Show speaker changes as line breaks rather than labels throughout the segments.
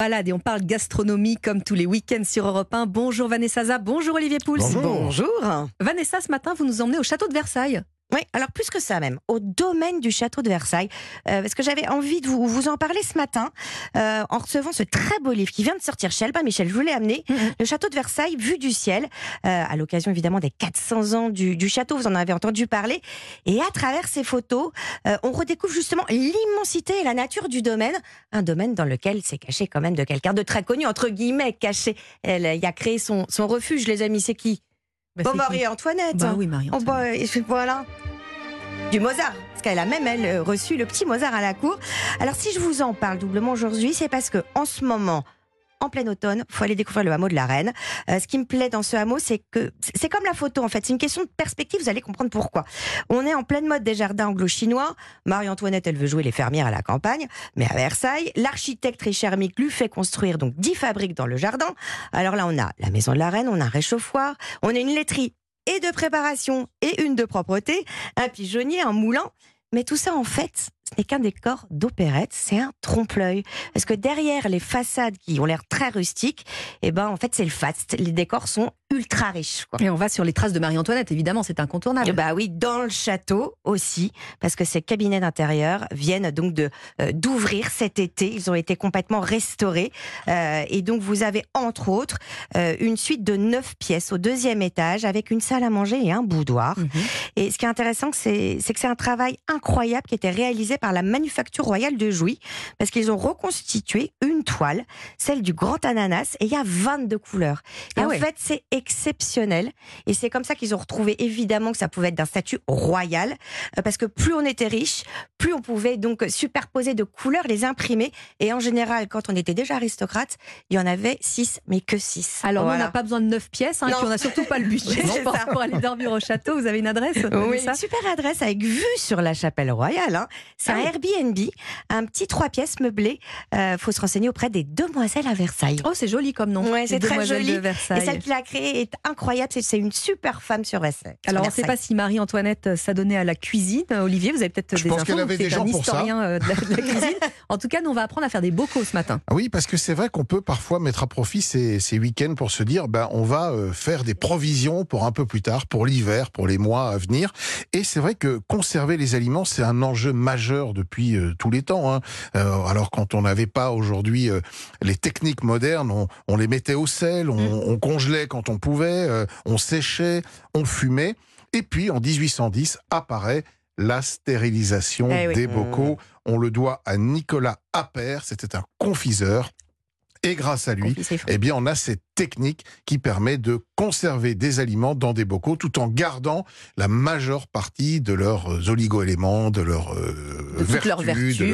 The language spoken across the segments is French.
Balade et on parle gastronomie comme tous les week-ends sur Europe 1. Bonjour Vanessa Za, bonjour Olivier Pouls.
Bonjour.
Vanessa, ce matin, vous nous emmenez au château de Versailles.
Oui, alors plus que ça même, au domaine du château de Versailles, euh, parce que j'avais envie de vous, vous en parler ce matin euh, en recevant ce très beau livre qui vient de sortir chez Albin Michel. Je vous l'ai amené, le château de Versailles, vue du ciel, euh, à l'occasion évidemment des 400 ans du, du château, vous en avez entendu parler. Et à travers ces photos, euh, on redécouvre justement l'immensité et la nature du domaine, un domaine dans lequel c'est caché quand même de quelqu'un de très connu, entre guillemets, caché. Elle y a créé son, son refuge, les amis, c'est qui?
Bah,
Bon,
c'est
Marie
qui
Antoinette.
Bah oui, Marie
Oh, bah, et puis voilà. Du Mozart. Parce qu'elle a même, elle, euh, reçu le petit Mozart à la cour. Alors, si je vous en parle doublement aujourd'hui, c'est parce que en ce moment, en plein automne, faut aller découvrir le hameau de la Reine. Euh, ce qui me plaît dans ce hameau, c'est que c'est comme la photo en fait. C'est une question de perspective. Vous allez comprendre pourquoi. On est en pleine mode des jardins anglo-chinois. Marie-Antoinette, elle veut jouer les fermières à la campagne, mais à Versailles, l'architecte Richard Mick lui fait construire donc dix fabriques dans le jardin. Alors là, on a la maison de la Reine, on a un réchauffoir, on a une laiterie et de préparation et une de propreté, un pigeonnier, un moulin. Mais tout ça, en fait, n'est qu'un décor d'opérette, c'est un trompe-l'œil? Parce que derrière les façades qui ont l'air très rustiques, eh ben, en fait, c'est le faste. Les décors sont ultra riches. Quoi.
Et on va sur les traces de Marie-Antoinette, évidemment, c'est incontournable.
Bah oui, dans le château aussi, parce que ces cabinets d'intérieur viennent donc de euh, d'ouvrir cet été. Ils ont été complètement restaurés, Euh, et donc vous avez entre autres euh, une suite de neuf pièces au deuxième étage avec une salle à manger et un boudoir.
Mhm.
Et ce qui est intéressant, c'est que c'est un travail incroyable qui était réalisé par la Manufacture Royale de Jouy, parce qu'ils ont reconstitué une toile, celle du Grand Ananas, et il y a 22 couleurs. Et
Ah
en
ouais.
fait, c'est exceptionnel. Et c'est comme ça qu'ils ont retrouvé évidemment que ça pouvait être d'un statut royal, euh, parce que plus on était riche, plus on pouvait donc superposer de couleurs, les imprimer. Et en général, quand on était déjà aristocrate, il y en avait 6, mais que 6.
Alors, on n'a pas besoin de 9 pièces, hein, et puis on n'a surtout pas le budget
ça.
pour aller dormir au château. Vous avez une adresse
Oui, une super adresse avec vue sur la chapelle royale. hein. C'est
Ah
un
oui.
Airbnb, un petit trois pièces meublé. Euh, faut se renseigner auprès des demoiselles à Versailles.
Oh, c'est joli comme nom.
Ouais, c'est très joli.
de
Et celle qui l'a créée est incroyable. C'est- une super femme sur Versailles. sur
Alors, on ne sait pas si Marie-Antoinette euh, s'adonnait à la cuisine. Euh, Olivier, vous avez peut-être
Je
des
pense
infos.
qu'elle avait des gens
un
pour ça.
historien euh, de la, de la cuisine. En tout cas, nous, on va apprendre à faire des bocaux ce matin.
Ah Oui, parce que c'est vrai qu'on peut parfois mettre à profit ces, ces week-ends pour se dire, ben, on va faire des provisions pour un peu plus tard, pour l'hiver, pour les mois à venir. Et c'est vrai que conserver les aliments, c'est un enjeu majeur depuis euh, tous les temps. hein. Euh, alors quand on n'avait pas aujourd'hui euh, les techniques modernes, on, on les mettait au sel, on, on congelait quand on pouvait, euh, on séchait, on fumait. Et puis en 1810 apparaît la stérilisation
Eh oui.
des bocaux. On le doit à Nicolas Appert, c'était un confiseur. Et grâce à lui, eh bien, on a cette technique qui permet de conserver des aliments dans des bocaux tout en gardant la majeure partie de leurs euh, oligo-éléments, de leurs euh,
De
vertus, de,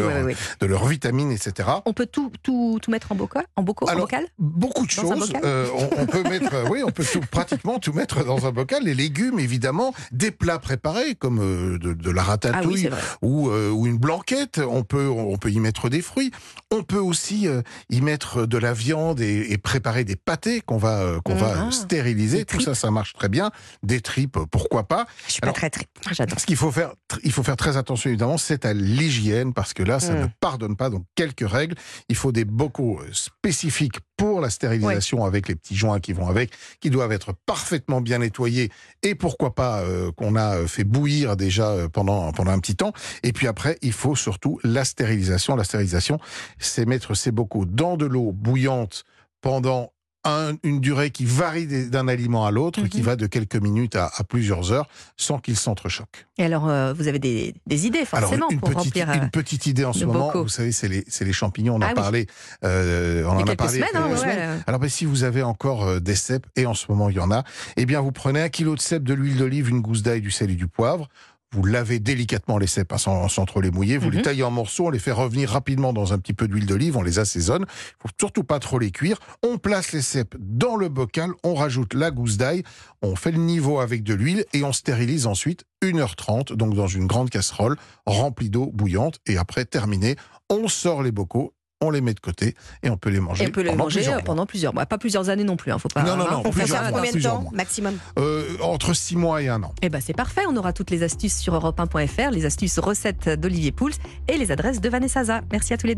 leurs, de vitamines, etc.
On peut tout, tout, tout mettre en bocal En, bocaux, en
Alors,
bocal?
Beaucoup de
Dans
choses.
bocal?
Euh, on, on peut mettre, oui, on peut tout, pratiquement tout mettre dans un bocal. Les légumes, évidemment, des plats préparés comme euh, de, de la
Ah oui,
ratatouille
vrai.
ou, ou une blanquette. On peut, on peut y mettre des fruits. On peut aussi y mettre de la viande et, et préparer des pâtés qu'on va, qu'on va
Ah,
stériliser. Tout ça, ça marche très bien. Des tripes, pourquoi pas.
Je suis pas très. J'adore.
Ce qu'il faut faire, il faut faire très attention évidemment, c'est à l'hygiène parce que là, ça
Mm.
ne pardonne pas. Donc quelques règles. Il faut des bocaux euh, spécifiques pour la stérilisation avec les petits joints qui vont avec, qui doivent être parfaitement bien nettoyés et pourquoi pas euh, qu'on a euh, fait bouillir déjà pendant pendant un petit temps. Et puis après, il faut surtout la stérilisation. La stérilisation, c'est mettre ces bocaux dans de l'eau bouillante pendant un- une durée qui varie d'un aliment à l'autre, qui
Mhm.
va de quelques minutes à, à plusieurs heures, sans qu'ils s'entrechoquent.
Et alors, euh, vous avez des, des idées forcément
Alors, une
pour
petite,
remplir. euh,
une petite idée en ce
le
moment,
bocaux.
vous savez, c'est les, champignons, on en
Ah
a
oui.
parlé, euh, on en
a
parlé
semaines, hein, ouais.
Alors, ben, si vous avez encore euh, des cèpes, et en ce moment il y en a, eh bien, vous prenez un kilo de cèpes, de l'huile d'olive, une gousse d'ail, du sel et du poivre. Vous lavez délicatement les cèpes hein, sans, sans trop les mouiller. Vous
Mhm.
les taillez en morceaux, on les fait revenir rapidement dans un petit peu d'huile d'olive, on les assaisonne. Il faut surtout pas trop les cuire. On place les cèpes dans le bocal, on rajoute la gousse d'ail, on fait le niveau avec de l'huile et on stérilise ensuite 1h30, donc dans une grande casserole remplie d'eau bouillante. Et après, terminé, on sort les bocaux on les met de côté et on peut les manger
Et on peut les
pendant
manger
plusieurs
euh,
mois.
pendant plusieurs mois. Pas plusieurs années non plus, hein, faut pas.
Non, non, non,
hein,
On fait
plusieurs mois,
combien de
plusieurs
temps
mois.
maximum
Euh, entre 6 mois et un an.
Eh ben c'est parfait, on aura toutes les astuces sur europe1.fr, les astuces recettes d'Olivier Pouls et les adresses de Vanessa Za. Merci à tous les deux.